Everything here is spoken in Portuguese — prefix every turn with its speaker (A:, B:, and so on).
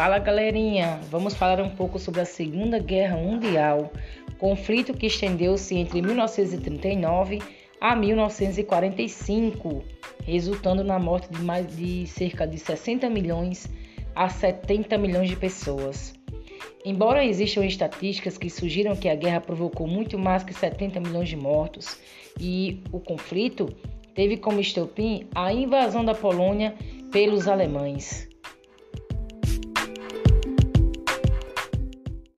A: Fala galerinha, vamos falar um pouco sobre a Segunda Guerra Mundial, conflito que estendeu-se entre 1939 a 1945, resultando na morte de mais de cerca de 60 milhões a 70 milhões de pessoas. Embora existam estatísticas que sugiram que a guerra provocou muito mais que 70 milhões de mortos e o conflito teve como estopim a invasão da Polônia pelos alemães.